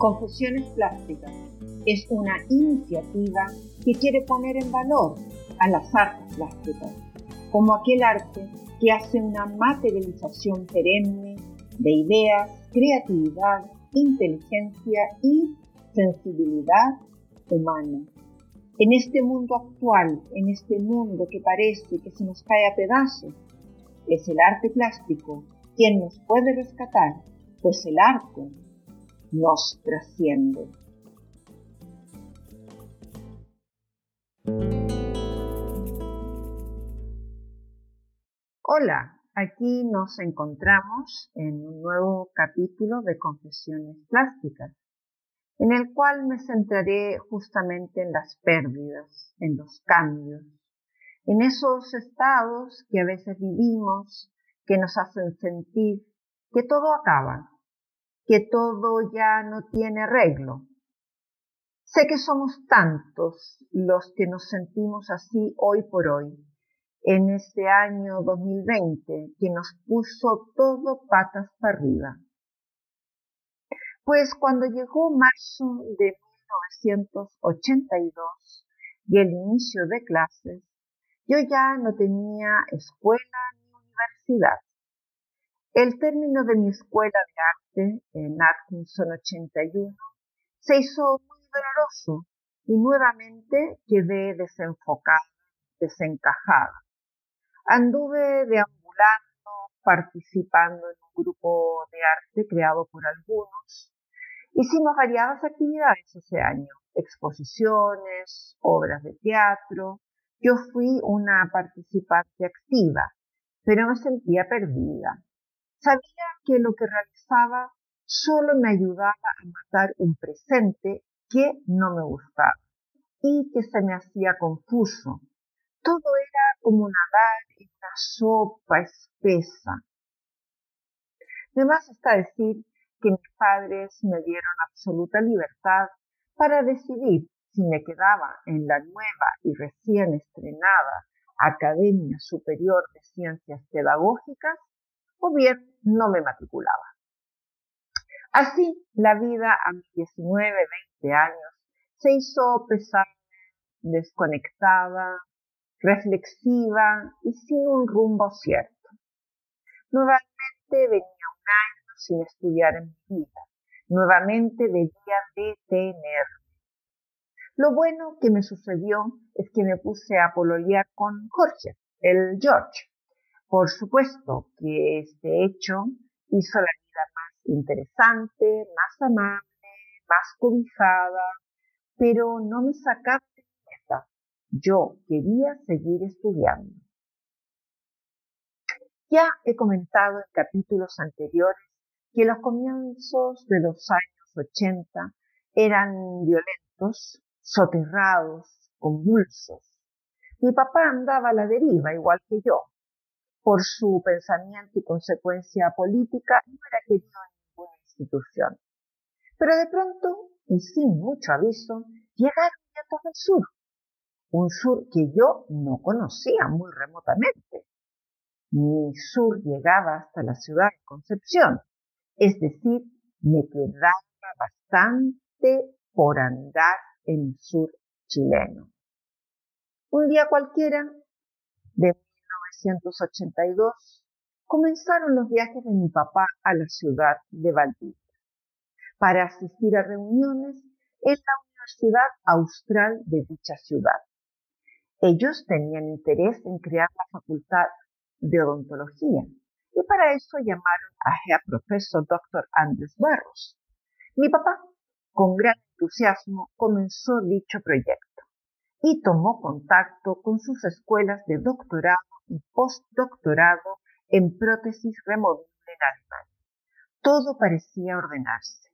Confesiones Plásticas es una iniciativa que quiere poner en valor a las artes plásticas como aquel arte que hace una materialización perenne de ideas, creatividad, inteligencia y sensibilidad humana. En este mundo actual, en este mundo que parece que se nos cae a pedazos, es el arte plástico quien nos puede rescatar, pues el arte nos trasciende. Hola, aquí nos encontramos en un nuevo capítulo de Confesiones Plásticas, en el cual me centraré justamente en las pérdidas, en los cambios, en esos estados que a veces vivimos, que nos hacen sentir que todo acaba, que todo ya no tiene arreglo. Sé que somos tantos los que nos sentimos así hoy por hoy, en este año 2020 que nos puso todo patas para arriba. Pues cuando llegó marzo de 1982 y el inicio de clases, yo ya no tenía escuela ni universidad. El término de mi escuela de arte en Atkinson 81 se hizo muy doloroso y nuevamente quedé desenfocada, desencajada. Anduve deambulando, participando en un grupo de arte creado por algunos. Hicimos variadas actividades ese año, exposiciones, obras de teatro. Yo fui una participante activa, pero me sentía perdida. Sabía que lo que realizaba solo me ayudaba a matar un presente que no me gustaba y que se me hacía confuso, todo era como nadar en una sopa espesa. Además está decir que mis padres me dieron absoluta libertad para decidir si me quedaba en la nueva y recién estrenada Academia Superior de Ciencias Pedagógicas o bien no me matriculaba. Así, la vida a mis 19, 20 años se hizo pesada, desconectada, reflexiva y sin un rumbo cierto. Nuevamente venía un año sin estudiar en mi vida. Nuevamente debía detenerme. Lo bueno que me sucedió es que me puse a pololear con Jorge, el George. Por supuesto que este hecho hizo la vida más interesante, más amable, más cobijada, pero no me sacaba yo quería seguir estudiando. Ya he comentado en capítulos anteriores que los comienzos de los años 80 eran violentos, soterrados, convulsos. Mi papá andaba a la deriva igual que yo. Por su pensamiento y consecuencia política no era querido en ninguna institución. Pero de pronto, y sin mucho aviso, llegaron vientos del sur un sur que yo no conocía muy remotamente. Mi sur llegaba hasta la ciudad de Concepción, es decir, me quedaba bastante por andar en el sur chileno. Un día cualquiera, de 1982, comenzaron los viajes de mi papá a la ciudad de Valdivia para asistir a reuniones en la Universidad Austral de dicha ciudad. Ellos tenían interés en crear la facultad de odontología y para eso llamaron a Herr Profesor Dr. Andrés Barros. Mi papá, con gran entusiasmo, comenzó dicho proyecto y tomó contacto con sus escuelas de doctorado postdoctorado en prótesis removible en Alemania. Todo parecía ordenarse.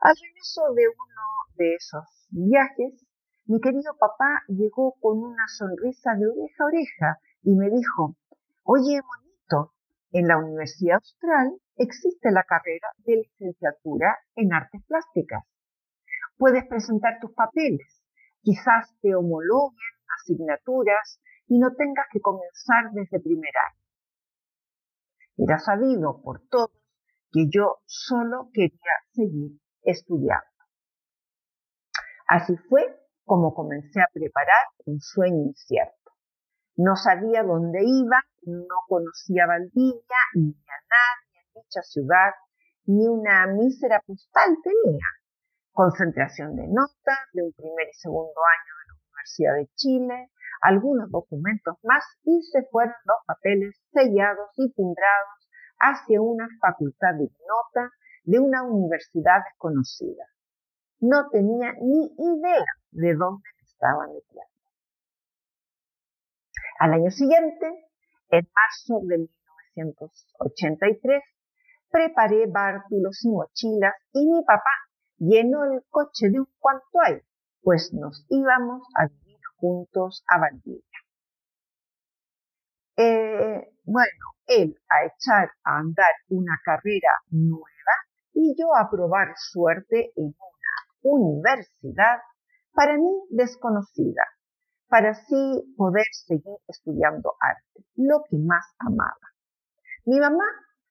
Al regreso de uno de esos viajes, mi querido papá llegó con una sonrisa de oreja a oreja y me dijo, oye, bonito, en la Universidad Austral existe la carrera de licenciatura en artes plásticas. Puedes presentar tus papeles, quizás te homologuen asignaturas y no tengas que comenzar desde primer año. Era sabido por todos que yo solo quería seguir estudiando. Así fue como comencé a preparar un sueño incierto. No sabía dónde iba, no conocía Valdivia, ni a nadie en dicha ciudad, ni una mísera postal tenía. Concentración de notas de un primer y segundo año Universidad de Chile, algunos documentos más y se fueron los papeles sellados y timbrados hacia una facultad de nota de una universidad desconocida. No tenía ni idea de dónde me estaba metiendo. Al año siguiente, en marzo de 1983, preparé bártulos y mochilas y mi papá llenó el coche de un cuanto hay, pues nos íbamos a vivir juntos a Valdivia. Eh, bueno, él a echar a andar una carrera nueva y yo a probar suerte en una universidad para mí desconocida, para así poder seguir estudiando arte, lo que más amaba. Mi mamá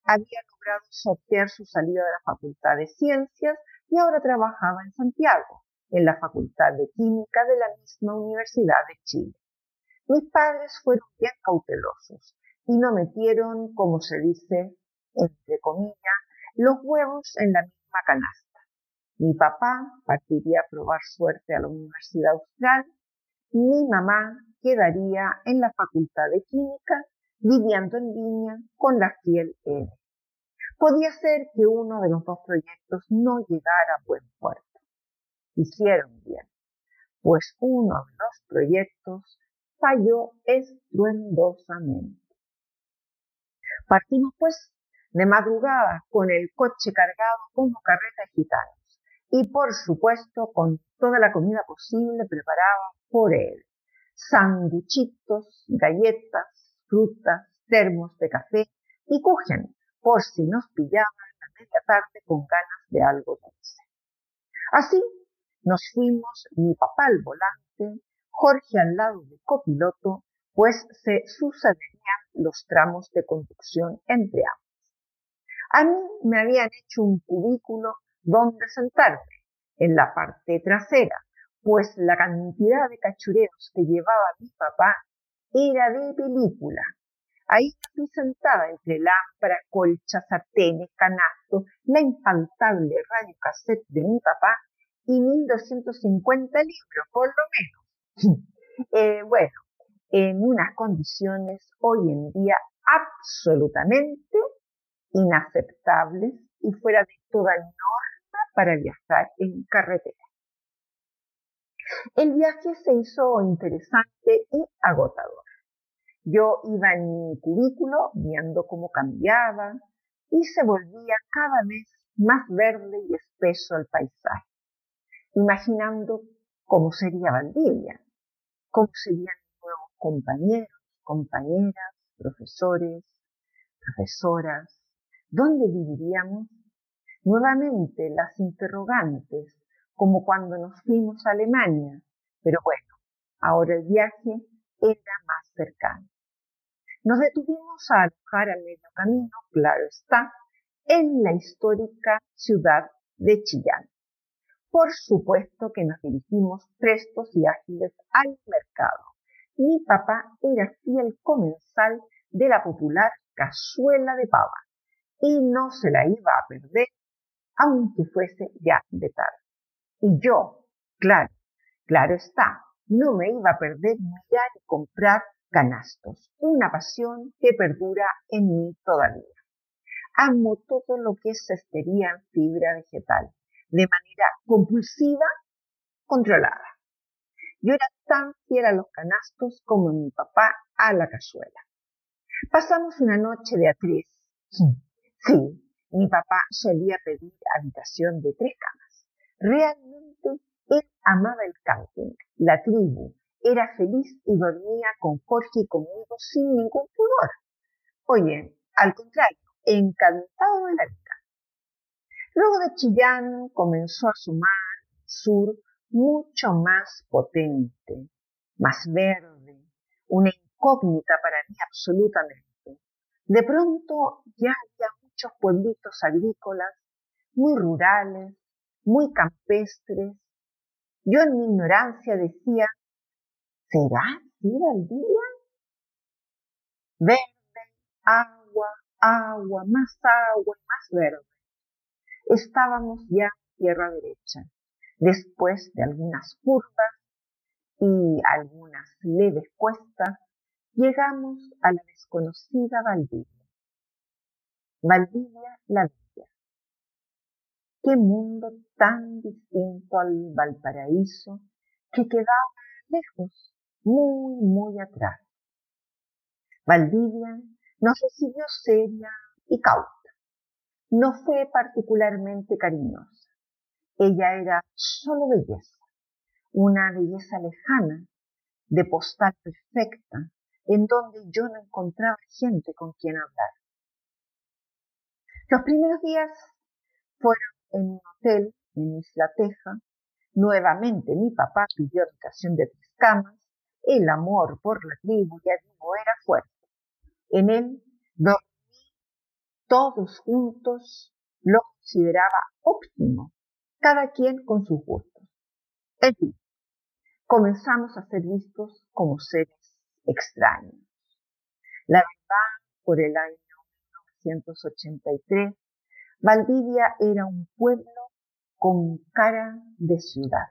había logrado sortear su salida de la Facultad de Ciencias y ahora trabajaba en Santiago, en la Facultad de Química de la misma Universidad de Chile. Mis padres fueron bien cautelosos y no metieron, como se dice, entre comillas, los huevos en la misma canasta. Mi papá partiría a probar suerte a la Universidad Austral, mi mamá quedaría en la Facultad de Química viviendo en línea con la fiel N. Podía ser que uno de los dos proyectos no llegara a buen puerto. Hicieron bien, pues uno de los proyectos falló estruendosamente. Partimos pues de madrugada con el coche cargado como carreta de gitanos y por supuesto con toda la comida posible preparada por él. Sanguchitos, galletas, frutas, termos de café y cujen por si nos pillaban a media tarde con ganas de algo dulce. Así nos fuimos mi papá al volante, Jorge al lado del copiloto, pues se sucederían los tramos de conducción entre ambos. A mí me habían hecho un cubículo donde sentarme, en la parte trasera, pues la cantidad de cachureos que llevaba mi papá era de película. Ahí estoy sentada entre lámparas, colchas, sartenes, canastos, la infaltable radio cassette de mi papá y 1250 libros, por lo menos. eh, bueno, en unas condiciones hoy en día absolutamente inaceptables y fuera de toda norma para viajar en carretera. El viaje se hizo interesante y agotador. Yo iba en mi cubículo viendo cómo cambiaba y se volvía cada vez más verde y espeso el paisaje, imaginando cómo sería Valdivia, cómo serían nuevos compañeros, compañeras, profesores, profesoras, ¿Dónde viviríamos? Nuevamente las interrogantes, como cuando nos fuimos a Alemania, pero bueno, ahora el viaje era más cercano. Nos detuvimos a alojar a medio camino, claro está, en la histórica ciudad de Chillán. Por supuesto que nos dirigimos prestos y ágiles al mercado. Mi papá era fiel comensal de la popular cazuela de pava y no se la iba a perder, aunque fuese ya de tarde. Y yo, claro, claro está, no me iba a perder mirar y comprar canastos, una pasión que perdura en mí todavía. Amo todo lo que es cestería en fibra vegetal, de manera compulsiva, controlada. Yo era tan fiel a los canastos como mi papá a la cazuela. Pasamos una noche de a tres, Sí, mi papá solía pedir habitación de tres camas. Realmente él amaba el camping, la tribu, era feliz y dormía con Jorge y conmigo sin ningún pudor. Oye, al contrario, encantado de la vida. Luego de Chillán comenzó a sumar sur mucho más potente, más verde, una incógnita para mí absolutamente. De pronto ya había pueblitos agrícolas, muy rurales, muy campestres. Yo en mi ignorancia decía, ¿será así Valdivia? Verde, agua, agua, más agua más verde. Estábamos ya tierra derecha, después de algunas curvas y algunas leves cuestas, llegamos a la desconocida Valdivia. Valdivia la Villa. Qué mundo tan distinto al Valparaíso que quedaba lejos, muy, muy atrás. Valdivia nos recibió seria y cauta. No fue particularmente cariñosa. Ella era solo belleza, una belleza lejana, de postal perfecta, en donde yo no encontraba gente con quien hablar. Los primeros días fueron en un hotel en Isla Teja. Nuevamente mi papá pidió habitación de tres camas. El amor por la tribu, ya digo, era fuerte. En él dormí todos juntos, lo consideraba óptimo, cada quien con sus gustos. En fin, comenzamos a ser vistos como seres extraños. La verdad, por el año 1983, Valdivia era un pueblo con cara de ciudad.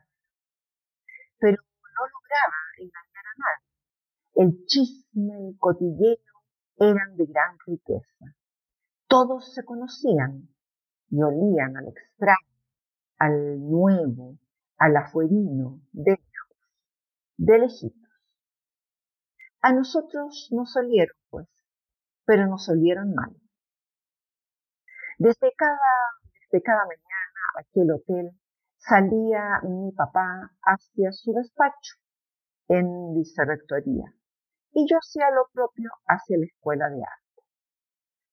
Pero no lograba engañar a nadie. El chisme, el cotillero eran de gran riqueza. Todos se conocían y olían al extraño, al nuevo, al afuerino, de lejos, de lejitos. A nosotros nos olieron, pues, pero nos olieron mal. Desde cada, desde cada mañana aquel hotel salía mi papá hacia su despacho en vicerrectoría y yo hacía lo propio hacia la escuela de arte.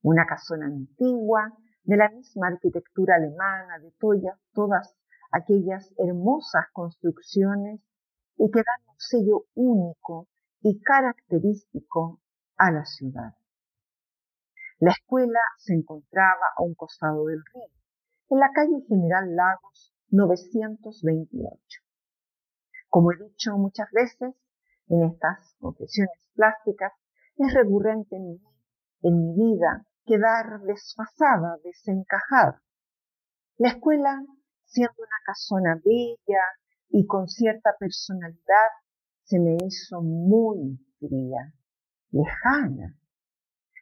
Una casona antigua, de la misma arquitectura alemana, de todas, todas aquellas hermosas construcciones y que dan un sello único y característico a la ciudad. La escuela se encontraba a un costado del río, en la calle General Lagos 928. Como he dicho muchas veces en estas confesiones plásticas, es recurrente en mí, en mi vida, quedar desfasada, desencajada. La escuela, siendo una casona bella y con cierta personalidad, se me hizo muy fría, lejana,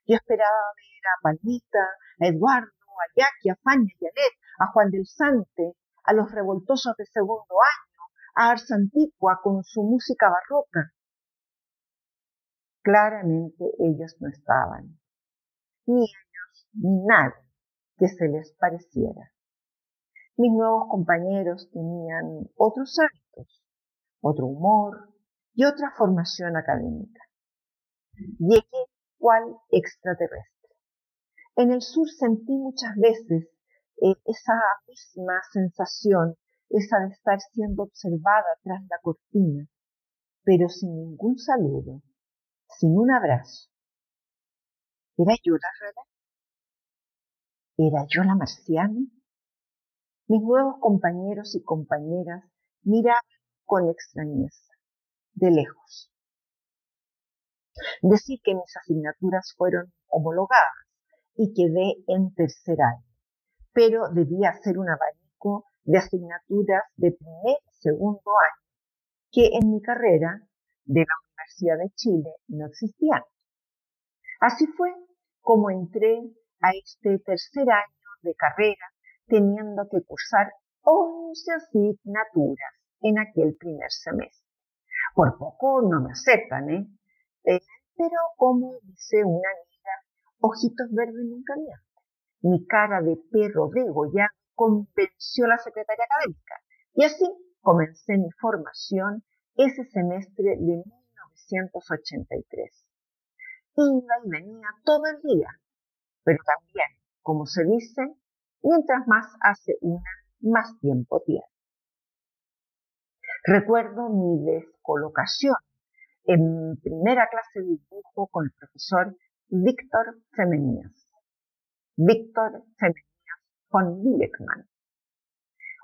yo esperaba ver a Palmita, a Eduardo, a Jackie, a Fanny, a a Juan del Sante, a los revoltosos de segundo año, a Ars Antigua con su música barroca. Claramente ellos no estaban, ni ellos, ni nada que se les pareciera. Mis nuevos compañeros tenían otros hábitos, otro humor y otra formación académica. Llegué cual extraterrestre. En el sur sentí muchas veces eh, esa misma sensación, esa de estar siendo observada tras la cortina, pero sin ningún saludo, sin un abrazo. ¿Era yo la rara? ¿Era yo la marciana? Mis nuevos compañeros y compañeras miraban con extrañeza, de lejos. Decir que mis asignaturas fueron homologadas y quedé en tercer año, pero debía hacer un abanico de asignaturas de primer y segundo año que en mi carrera de la Universidad de Chile no existían. Así fue como entré a este tercer año de carrera teniendo que cursar 11 asignaturas en aquel primer semestre. Por poco no me aceptan, ¿eh? pero como dice una amiga, ojitos verdes nunca mienten. Mi cara de perro ya convenció a la secretaria académica y así comencé mi formación ese semestre de 1983. Iba y venía todo el día, pero también, como se dice, mientras más hace una, más tiempo tiene. Recuerdo mi descolocación en primera clase de dibujo con el profesor Víctor Femenías. Víctor Femenías von Willeckmann.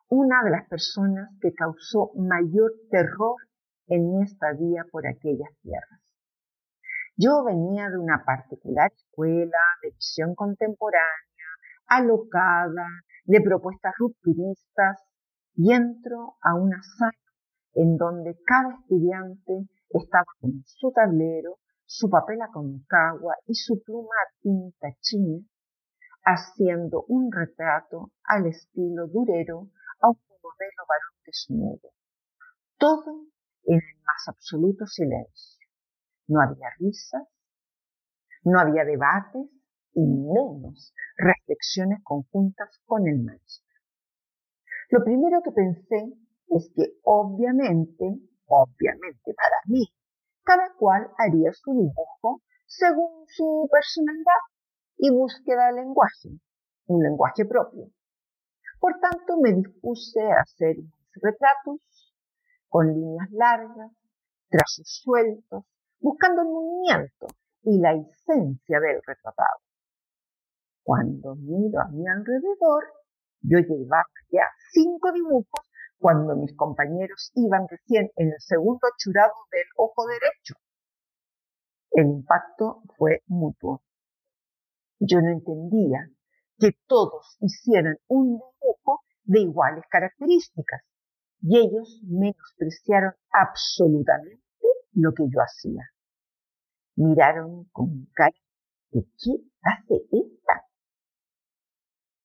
una de las personas que causó mayor terror en mi estadía por aquellas tierras. Yo venía de una particular escuela de visión contemporánea, alocada, de propuestas rupturistas, y entro a una sala en donde cada estudiante estaba con su tablero, su papel aconcagua y su pluma tinta china, haciendo un retrato al estilo durero a un modelo varón desnudo. Todo en el más absoluto silencio. No había risas, no había debates y menos reflexiones conjuntas con el maestro. Lo primero que pensé es que obviamente, obviamente para mí, cada cual haría su dibujo según su personalidad y búsqueda de lenguaje, un lenguaje propio. Por tanto, me dispuse a hacer retratos con líneas largas, trazos sueltos, buscando el movimiento y la esencia del retratado. Cuando miro a mi alrededor, yo llevaba ya cinco dibujos cuando mis compañeros iban recién en el segundo churado del ojo derecho. El impacto fue mutuo. Yo no entendía que todos hicieran un dibujo de iguales características y ellos menospreciaron absolutamente lo que yo hacía. Miraron con cara de qué hace esta.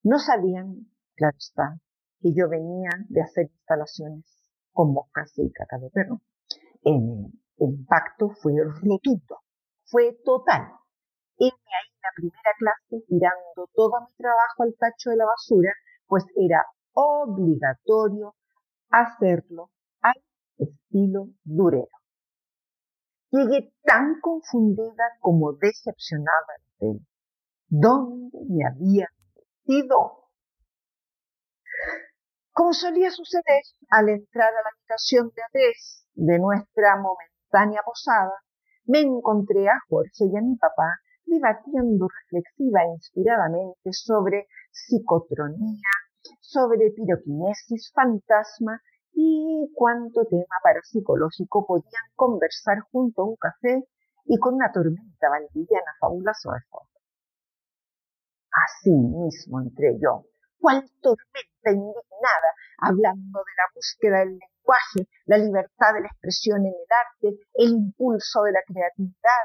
No sabían, claro está, que yo venía de hacer instalaciones con moscas y caca de perro. El, impacto fue rotundo, fue total y ahí en la primera clase tirando todo mi trabajo al tacho de la basura, pues era obligatorio hacerlo al estilo durero. Llegué tan confundida como decepcionada de ¿Dónde me había metido? Como solía suceder al entrar a la habitación de Andrés de nuestra momentánea posada, me encontré a Jorge y a mi papá debatiendo reflexiva e inspiradamente sobre psicotronía, sobre piroquinesis, fantasma y cuánto tema parapsicológico podían conversar junto a un café y con una tormenta valdiviana fabulosa de fondo. Así mismo entré yo, cual tormenta indignada, hablando de la búsqueda del lenguaje, la libertad de la expresión en el arte, el impulso de la creatividad,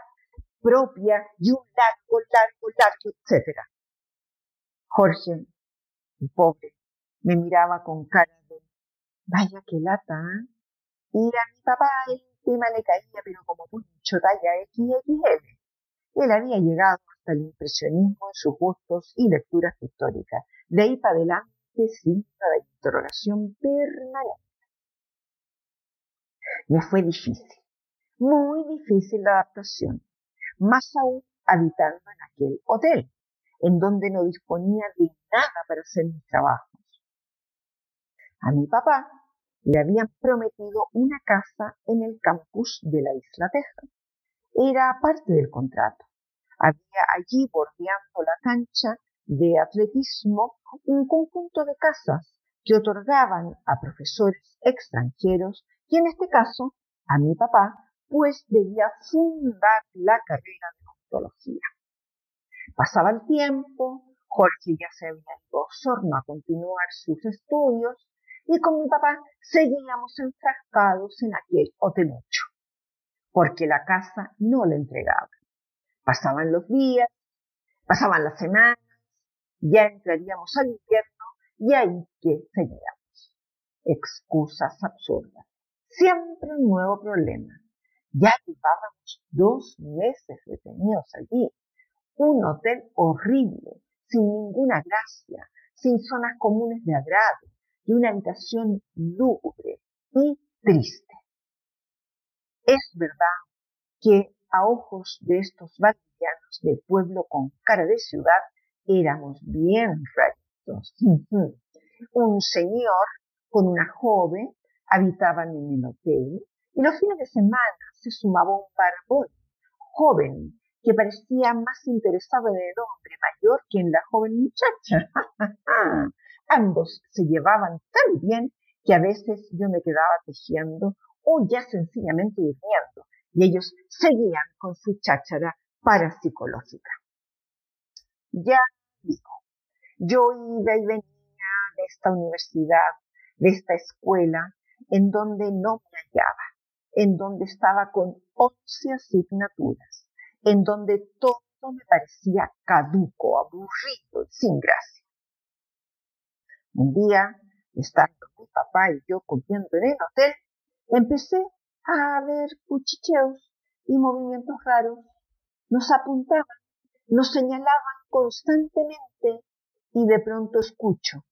propia y un largo, largo, largo, etc. Jorge, el pobre, me miraba con cara vaya que lata, ¿eh? Y a mi papá el tema le caía, pero como mucho talla XXL. Él había llegado hasta el impresionismo en sus gustos y lecturas históricas. De ahí para adelante, signo de interrogación permanente. Me fue difícil, muy difícil la adaptación más aún habitando en aquel hotel, en donde no disponía de nada para hacer mis trabajos. A mi papá le habían prometido una casa en el campus de la isla Texas. Era parte del contrato. Había allí bordeando la cancha de atletismo un conjunto de casas que otorgaban a profesores extranjeros y en este caso a mi papá pues debía fundar la carrera de odontología. Pasaba el tiempo, Jorge ya se había ido a Osorno a continuar sus estudios y con mi papá seguíamos enfrascados en aquel hotelucho, porque la casa no le entregaba. Pasaban los días, pasaban las semanas, ya entraríamos al invierno y ahí que seguíamos. Excusas absurdas. Siempre un nuevo problema. Ya llevábamos dos meses detenidos allí. Un hotel horrible, sin ninguna gracia, sin zonas comunes de agrado y una habitación lúgubre y triste. Es verdad que a ojos de estos valdivianos de pueblo con cara de ciudad éramos bien raritos. Un señor con una joven habitaban en el hotel y los fines de semana se sumaba un barbón joven que parecía más interesado en el hombre mayor que en la joven muchacha. Ambos se llevaban tan bien que a veces yo me quedaba tejiendo o ya sencillamente durmiendo y ellos seguían con su cháchara parapsicológica. Ya digo, yo iba y venía de esta universidad, de esta escuela, en donde no me hallaba, en donde estaba con once asignaturas, en donde todo me parecía caduco, aburrido sin gracia. Un día, estando mi papá y yo comiendo en el hotel, empecé a ver cuchicheos y movimientos raros. Nos apuntaban, nos señalaban constantemente y de pronto escucho.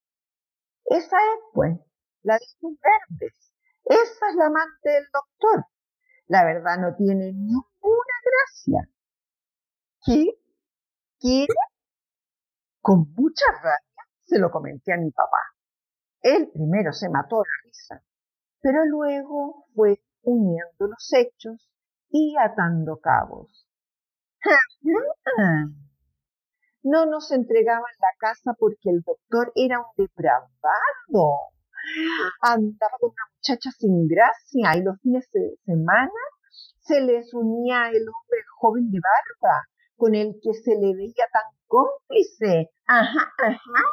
Esa es, pues, la de los verdes. Esa es la amante del doctor. La verdad no tiene ninguna gracia. ¿Qué? ¿Qué? Con mucha rabia se lo comenté a mi papá. Él primero se mató la risa, pero luego fue uniendo los hechos y atando cabos. No nos entregaban la casa porque el doctor era un depravado. Andaba con una muchacha sin gracia y los fines de semana se les unía el hombre joven de barba con el que se le veía tan cómplice. Ajá, ajá.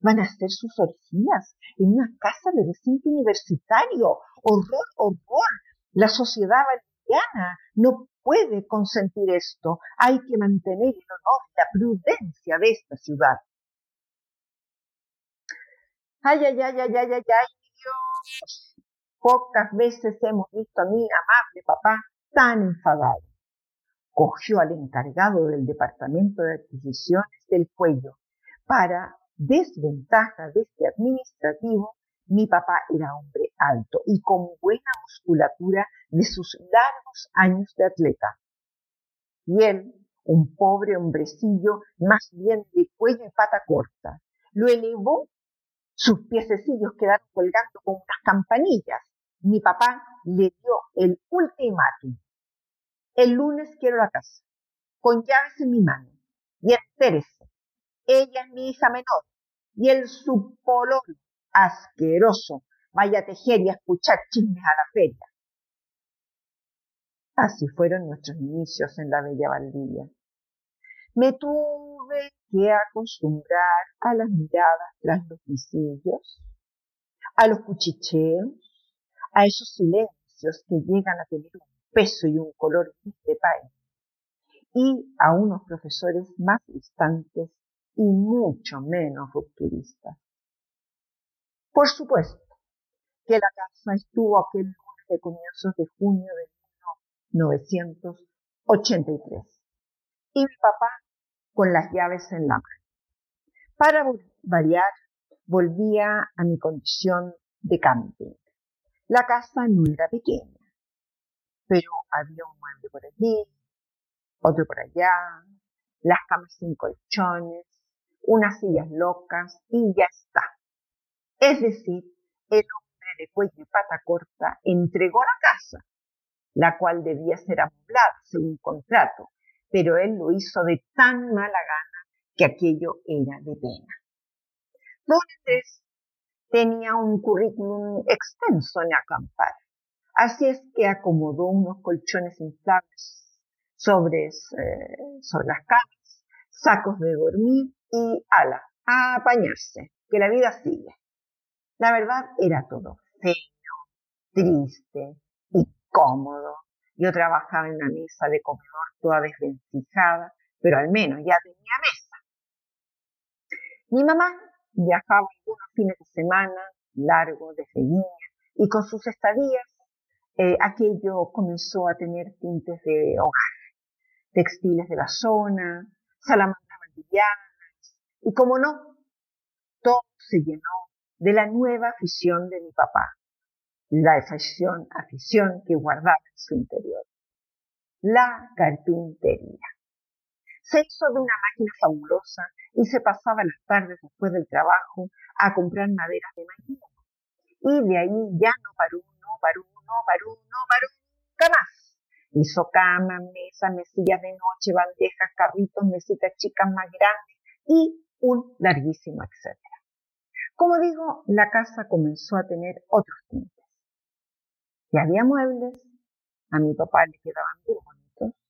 Van a hacer sus orgías en una casa de recinto universitario. Horror, horror. La sociedad valeriana no puede consentir esto. Hay que mantener el honor y la prudencia de esta ciudad. Ay, ay, ay, ay, ay, ay, ay, Dios. Pocas veces hemos visto a mi amable papá tan enfadado cogió al encargado del departamento de adquisiciones del cuello. Para desventaja de este administrativo, mi papá era hombre alto y con buena musculatura de sus largos años de atleta. Y él, un pobre hombrecillo, más bien de cuello y pata corta, lo elevó, sus piececillos quedaron colgando con unas campanillas. Mi papá le dio el ultimátum. El lunes quiero la casa, con llaves en mi mano. Y entérese, ella es mi hija menor. Y el subpolón asqueroso vaya a tejer y a escuchar chismes a la feria. Así fueron nuestros inicios en la bella Valdivia. Me tuve que acostumbrar a las miradas tras los visillos, a los cuchicheos, a esos silencios que llegan a tener un peso y un color de país, y a unos profesores más distantes y mucho menos rupturistas. Por supuesto que la casa estuvo aquel lunes de comienzos de junio de 1983 y mi papá con las llaves en la mano. Para variar, volvía a mi condición de camping. La casa no era pequeña, pero había un mueble por allí, otro por allá, las camas sin colchones, unas sillas locas y ya está. Es decir, el hombre de cuello y pata corta entregó la casa, la cual debía ser amoblada según contrato, pero él lo hizo de tan mala gana que aquello era de pena. Andrés tenía un currículum extenso en acampar. Así es que acomodó unos colchones inflables sobre, eh, sobre las camas, sacos de dormir y ala, a apañarse, que la vida sigue. La verdad era todo feo, triste, incómodo. Yo trabajaba en una mesa de comedor toda desvencijada, pero al menos ya tenía mesa. Mi mamá viajaba algunos fines de semana largos desde niña y con sus estadías eh, aquello comenzó a tener tintes de hogar, textiles de la zona, salamandras valdivianas, y como no, todo se llenó de la nueva afición de mi papá, la afición, afición que guardaba en su interior, la carpintería. Se hizo de una máquina fabulosa y se pasaba las tardes después del trabajo a comprar maderas de mañana. Y de ahí ya no paró, no paró, no paró, no paró nunca. Hizo camas, mesas, mesillas de noche, bandejas, carritos, mesitas chicas más grandes y un larguísimo etcétera. Como digo, la casa comenzó a tener otros tintes. Ya había muebles, a mi papá le quedaban muy bonitos,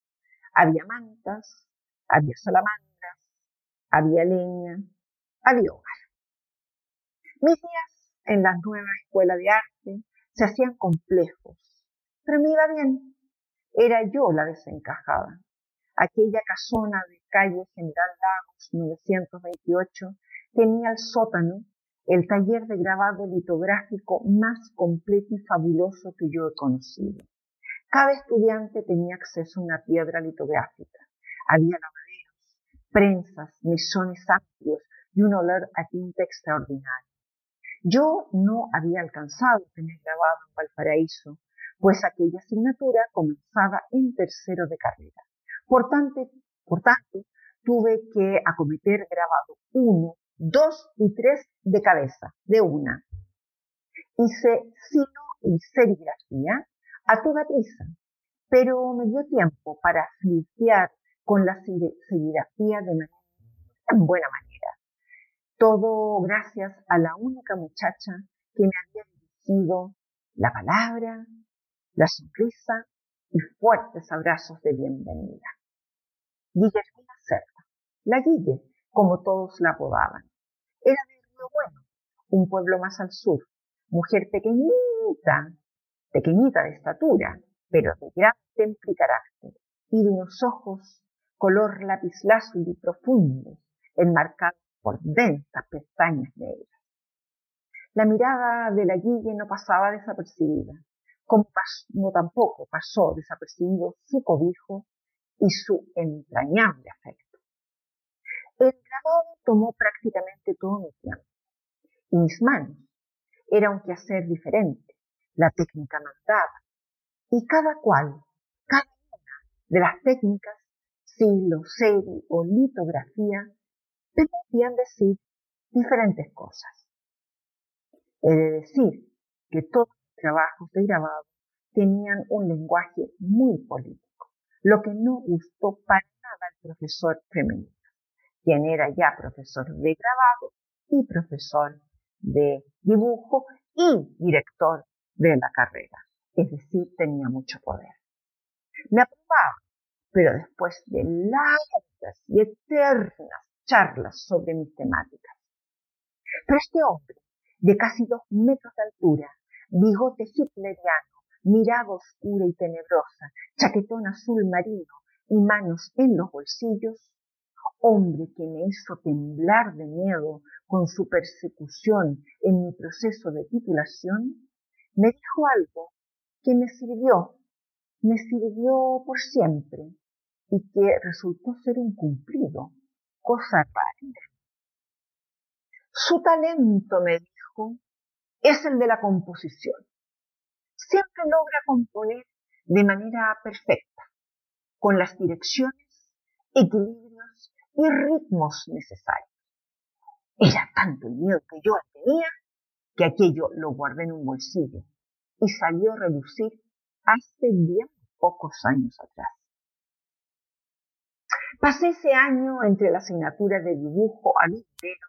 había mantas, había salamandras, había leña, había hogar. Mis días en la nueva escuela de arte se hacían complejos, pero me iba bien. Era yo la desencajada. Aquella casona de calle General Lagos 928 tenía el sótano, el taller de grabado litográfico más completo y fabuloso que yo he conocido. Cada estudiante tenía acceso a una piedra litográfica. Había lavaderos, prensas, mesones amplios y un olor a tinta extraordinario. Yo no había alcanzado tener grabado en Valparaíso, pues aquella asignatura comenzaba en tercero de carrera. Por tanto, por tanto tuve que acometer grabado uno, dos y tres de cabeza, de una. Hice sino y serigrafía a toda prisa, pero me dio tiempo para flirtear con la serigrafía de manera en buena manera. Todo gracias a la única muchacha que me había dirigido la palabra, la sonrisa y fuertes abrazos de bienvenida. Guillermina Cerda, la Guille, como todos la apodaban. Era de Río Bueno, un pueblo más al sur, mujer pequeñita, pequeñita de estatura, pero de gran temple y carácter, y de unos ojos color lapislázuli profundos, enmarcados por densas pestañas negras. La mirada de la Guille no pasaba desapercibida, como no tampoco pasó desapercibido su cobijo y su entrañable afecto. El grabado tomó prácticamente todo mi tiempo y mis manos. Era un quehacer diferente, la técnica mandaba, y cada cual, cada una de las técnicas, silo, serie o litografía, permitían decir diferentes cosas. He de decir que todos los trabajos de grabado tenían un lenguaje muy político, lo que no gustó para nada al profesor femenino, quien era ya profesor de grabado y profesor de dibujo y director de la carrera, es decir, tenía mucho poder. Me aprobaba, pero después de largas y eternas charlas sobre mis temáticas. Pero este hombre, de casi dos metros de altura, bigote hitleriano, mirada oscura y tenebrosa, chaquetón azul marino y manos en los bolsillos, hombre que me hizo temblar de miedo con su persecución en mi proceso de titulación, me dijo algo que me sirvió, me sirvió por siempre y que resultó ser un cumplido cosa rara. Su talento, me dijo, es el de la composición. Siempre logra componer de manera perfecta, con las direcciones, equilibrios y ritmos necesarios. Era tanto el miedo que yo tenía que aquello lo guardé en un bolsillo y salió a relucir hace bien pocos años atrás. Pasé ese año entre la asignatura de dibujo al entero,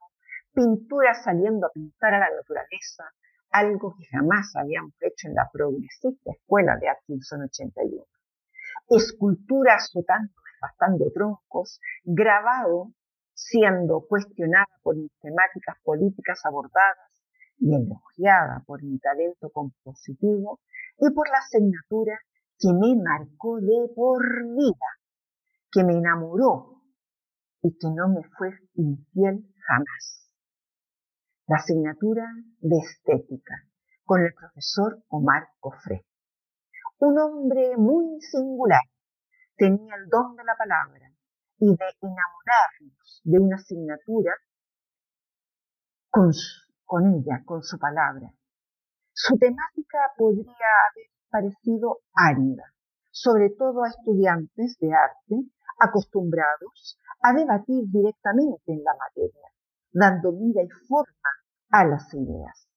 pintura saliendo a pintar a la naturaleza, algo que jamás habíamos hecho en la progresista escuela de Atkinson 81. Escultura azotando, desbastando troncos, grabado siendo cuestionada por mis temáticas políticas abordadas y elogiada por mi talento compositivo y por la asignatura que me marcó de por vida que me enamoró y que no me fue infiel jamás. La asignatura de estética con el profesor Omar Cofré. Un hombre muy singular, tenía el don de la palabra y de enamorarnos de una asignatura con, con ella, con su palabra. Su temática podría haber parecido árida, sobre todo a estudiantes de arte acostumbrados a debatir directamente en la materia, dando vida y forma a las ideas.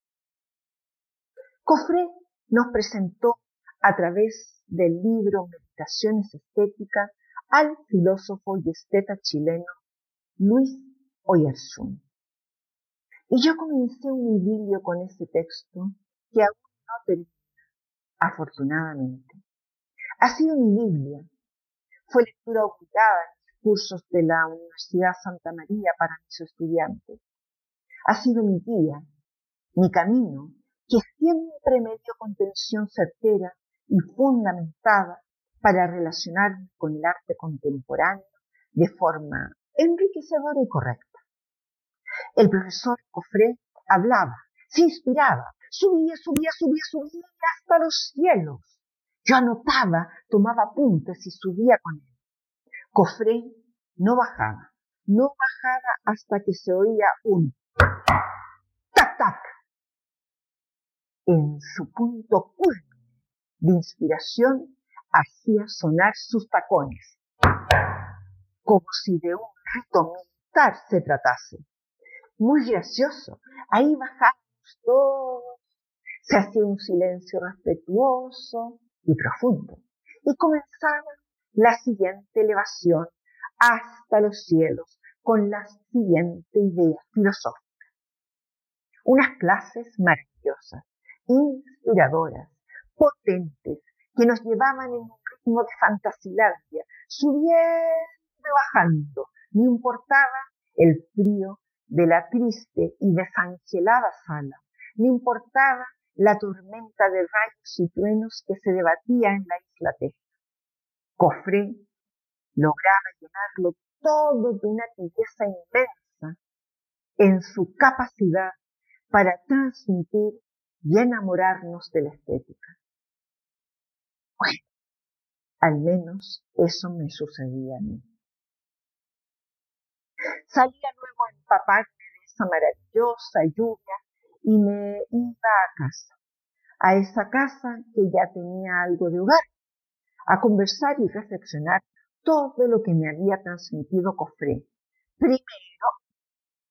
Cofré nos presentó a través del libro Meditaciones Estéticas al filósofo y esteta chileno Luis Oyarzún. Y yo comencé un idilio con ese texto que aún no termina, afortunadamente. Ha sido mi Biblia. Fue lectura obligada en los cursos de la Universidad Santa María para mis estudiantes. Ha sido mi guía, mi camino, que siempre me dio contención certera y fundamentada para relacionarme con el arte contemporáneo de forma enriquecedora y correcta. El profesor Cofré hablaba, se inspiraba, subía, subía, subía, subía hasta los cielos. Yo anotaba, tomaba apuntes y subía con él. Cofré no bajaba, no bajaba hasta que se oía un tac tac en su punto culmine de inspiración hacía sonar sus tacones, como si de un rito militar se tratase. Muy gracioso, ahí bajábamos todos, se hacía un silencio respetuoso y profundo, y comenzaba la siguiente elevación hasta los cielos con la siguiente idea filosófica. Unas clases maravillosas, inspiradoras, potentes, que nos llevaban en un ritmo de fantasilandia, subiendo y bajando. No importaba el frío de la triste y desangelada sala, no importaba la tormenta de rayos y truenos que se debatía en la isla Teja. Cofré lograba llenarlo todo de una tibieza inmensa en su capacidad para transmitir y enamorarnos de la estética. Bueno, al menos eso me sucedía a mí. Salía luego a empaparme de esa maravillosa lluvia y me iba a casa, a esa casa que ya tenía algo de hogar, a conversar y reflexionar todo lo que me había transmitido Cofré. Primero,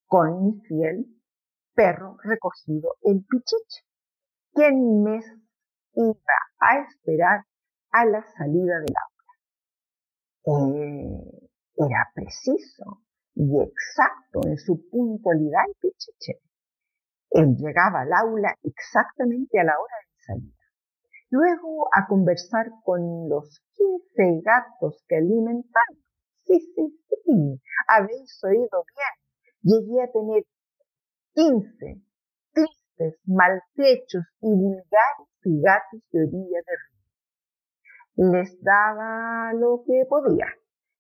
con mi fiel perro recogido, el pichiche quien me iba a esperar a la salida del aula. Eh, era preciso y exacto en su puntualidad y pichiche. Él llegaba al aula exactamente a la hora de salida. Luego a conversar con los quince gatos que alimentaban. Sí, sí, sí, habéis oído bien. Llegué a tener quince maltrechos y vulgares gatos de orilla de río. Les daba lo que podía,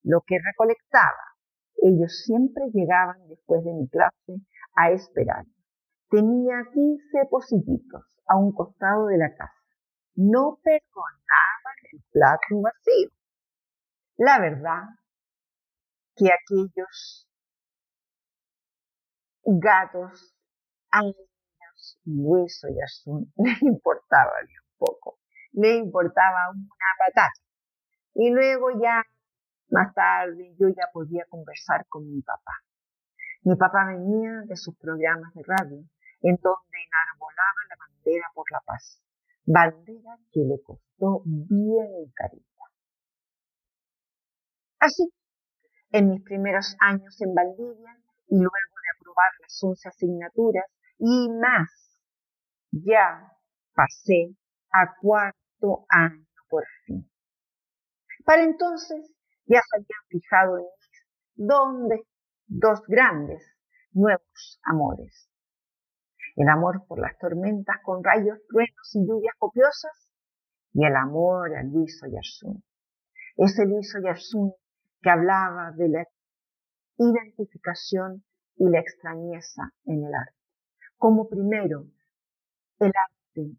lo que recolectaba. Ellos siempre llegaban después de mi clase a esperar. Tenía quince pocillitos a un costado de la casa. No perdonaban el plato vacío. La verdad que aquellos gatos hueso y azul, le importaba un poco, le importaba una patata. Y luego ya, más tarde, yo ya podía conversar con mi papá. Mi papá venía de sus programas de radio, en donde enarbolaba la bandera por la paz, bandera que le costó bien carita. Así, en mis primeros años en Valdivia, y luego de aprobar las once asignaturas y más ya pasé a cuarto año por fin. Para entonces ya se habían fijado en mí dos grandes nuevos amores. El amor por las tormentas con rayos, truenos y lluvias copiosas y el amor a Luis Oyarzún. Ese Luis Oyarzún que hablaba de la identificación y la extrañeza en el arte. Como primero el arte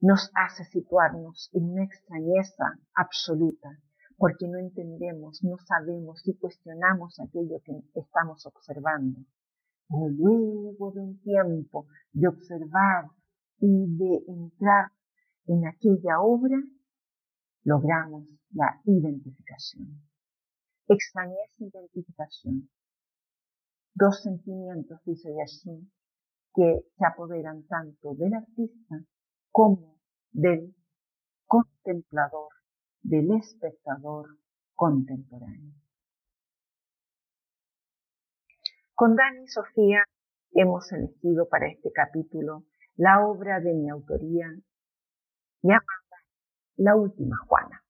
nos hace situarnos en una extrañeza absoluta, porque no entendemos, no sabemos y cuestionamos aquello que estamos observando. Luego de un tiempo de observar y de entrar en aquella obra, logramos la identificación. Extrañeza identificación. Dos sentimientos, dice Yashin, que se apoderan tanto del artista como del contemplador, del espectador contemporáneo. Con Dani y Sofía hemos elegido para este capítulo la obra de mi autoría llamada La Última Juana.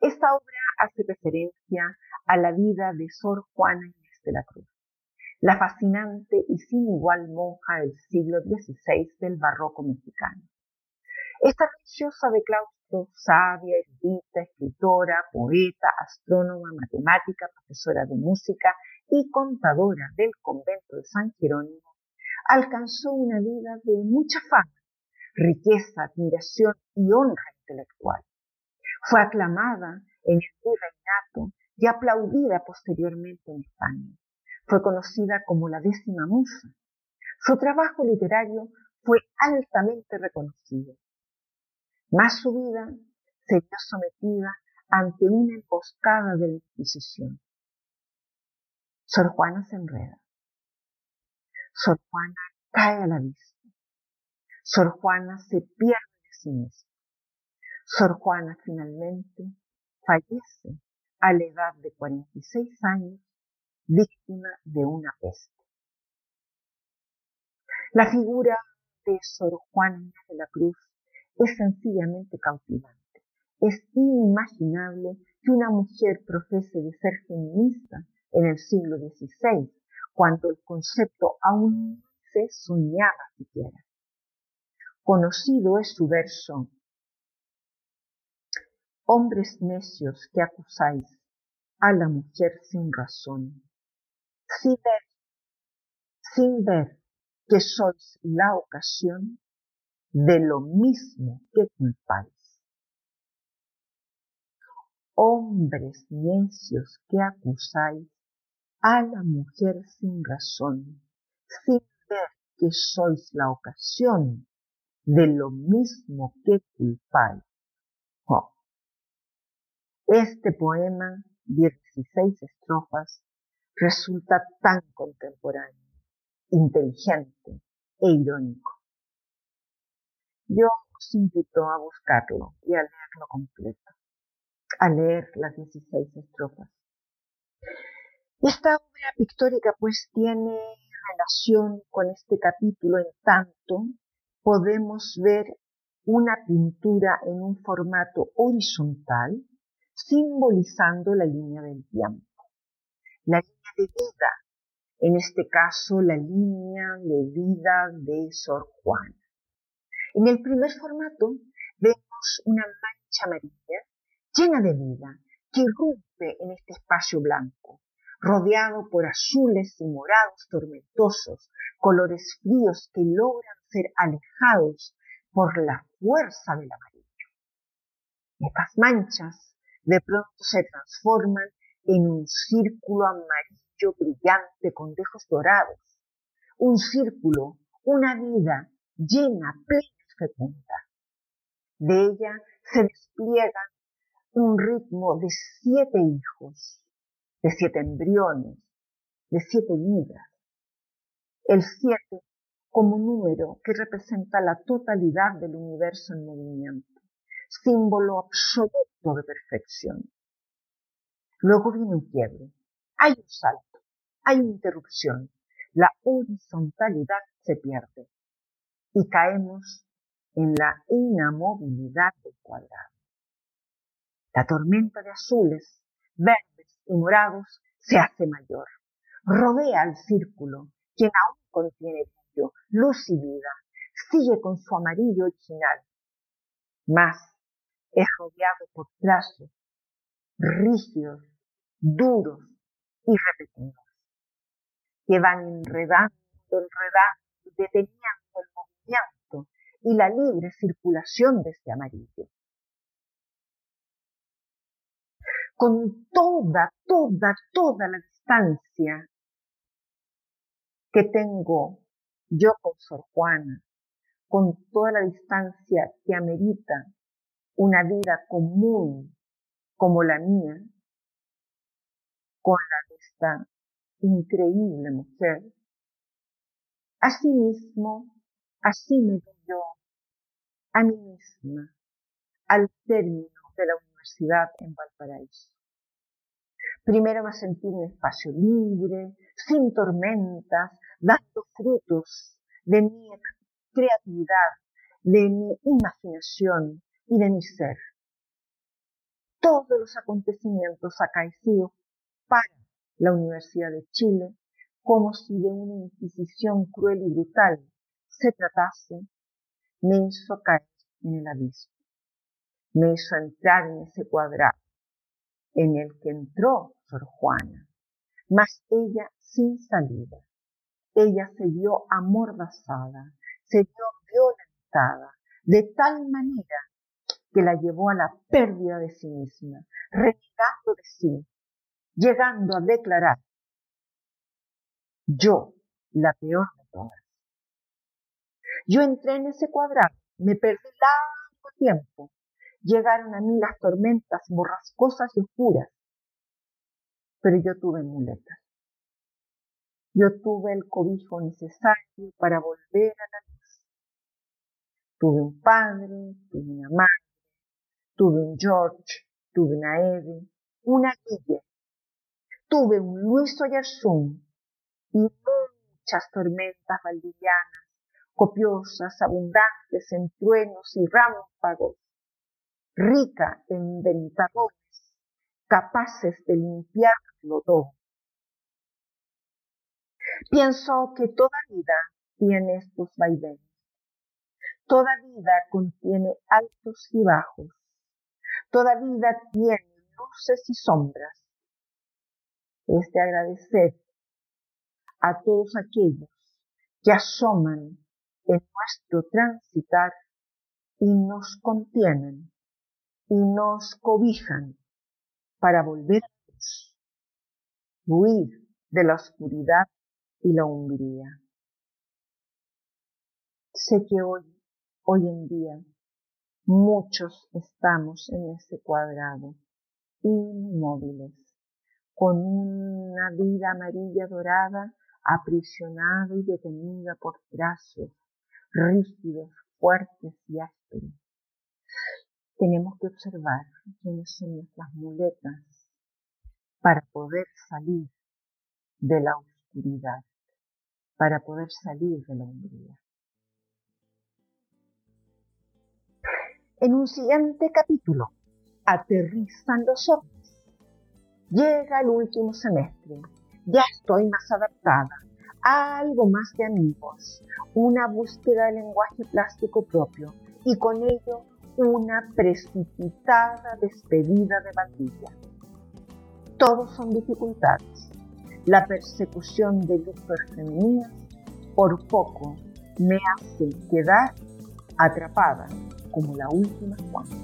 Esta obra hace referencia a la vida de Sor Juana Inés de la Cruz, la fascinante y sin igual monja del siglo XVI del barroco mexicano. Esta religiosa de claustro, sabia, erudita, escritora, poeta, astrónoma, matemática, profesora de música y contadora del convento de San Jerónimo, alcanzó una vida de mucha fama, riqueza, admiración y honra intelectual. Fue aclamada en el virreinato y aplaudida posteriormente en España. Fue conocida como la décima musa. Su trabajo literario fue altamente reconocido. Más su vida se vio sometida ante una emboscada de la Inquisición. Sor Juana se enreda. Sor Juana cae a la vista. Sor Juana se pierde de sí misma. Sor Juana finalmente fallece a la edad de 46 años, víctima de una peste. La figura de Sor Juana de la Cruz es sencillamente cautivante. Es inimaginable que una mujer profese de ser feminista en el siglo XVI, cuando el concepto aún se soñaba siquiera. Conocido es su verso Hombres necios que acusáis a la mujer sin razón, sin ver, sin ver que sois la ocasión de lo mismo que culpáis. Hombres necios que acusáis a la mujer sin razón, sin ver que sois la ocasión de lo mismo que culpáis. Oh. Este poema, de 16 estrofas, resulta tan contemporáneo, inteligente e irónico. Yo os invito a buscarlo y a leerlo completo, a leer las 16 estrofas. Esta obra pictórica pues tiene relación con este capítulo en tanto podemos ver una pintura en un formato horizontal simbolizando la línea del tiempo, la línea de vida, en este caso la línea de vida de Sor Juana. En el primer formato vemos una mancha amarilla llena de vida que irrumpe en este espacio blanco, rodeado por azules y morados tormentosos, colores fríos que logran ser alejados por la fuerza del amarillo. Estas manchas de pronto se transforman en un círculo amarillo brillante con dejos dorados, un círculo, una vida llena, plena y fecunda. De ella se despliegan un ritmo de siete hijos, de siete embriones, de siete vidas. El siete como número que representa la totalidad del universo en movimiento, símbolo absoluto de perfección. Luego viene un quiebre, hay un salto, hay una interrupción, la horizontalidad se pierde y caemos en la inamovilidad del cuadrado. La tormenta de azules, verdes, y morados se hace mayor. Rodea al círculo, quien aún contiene brillo, luz y vida, sigue con su amarillo original. Mas es rodeado por trazos rígidos, duros y repetidos, que van enredando, enredando deteniendo el movimiento y la libre circulación de este amarillo. Con toda, toda, toda la distancia que tengo yo con Sor Juana, con toda la distancia que amerita una vida común como la mía, con la de esta increíble mujer, asimismo, así me doy yo a mí misma al término de la en Valparaíso. Primero me sentí en un espacio libre, sin tormentas, dando frutos de mi creatividad, de mi imaginación y de mi ser. Todos los acontecimientos acaecidos para la Universidad de Chile como si de una inquisición cruel y brutal se tratase, me hizo caer en el abismo, me hizo entrar en ese cuadrado en el que entró Sor Juana, mas ella sin salida. Ella se vio amordazada, se vio violentada, de tal manera que la llevó a la pérdida de sí misma, renegando de sí, llegando a declarar, yo, la peor de todas. Yo entré en ese cuadrado, me perdí largo tiempo, llegaron a mí las tormentas borrascosas y oscuras, pero yo tuve muletas. Yo tuve el cobijo necesario para volver a la luz. Tuve un padre, tuve una madre, tuve un George, tuve una Eve, una Guille, tuve un Luis Oyarzún y muchas tormentas valdivianas, copiosas, abundantes en truenos y rámpagos, rica en ventajones, capaces de limpiarlo todo. Pienso que toda vida tiene estos vaivenes. Toda vida contiene altos y bajos. Toda vida tiene luces y sombras. Es de agradecer a todos aquellos que asoman en nuestro transitar y nos contienen y nos cobijan para volver a huir de la oscuridad y la umbría. Sé que hoy, hoy en día, muchos estamos en ese cuadrado, inmóviles, con una vida amarilla dorada aprisionada y detenida por brazos rígidos, fuertes y ásperos tenemos que observar quiénes son nuestras muletas para poder salir de la oscuridad, para poder salir de la umbría. En un siguiente capítulo, aterrizan los ojos. Llega el último semestre. Ya estoy más adaptada. Algo más de amigos. Una búsqueda de lenguaje plástico propio. Y con ello una precipitada despedida de bandilla. Todos son dificultades. La persecución de grupos femeninas por poco me hace quedar atrapada como la última Juana.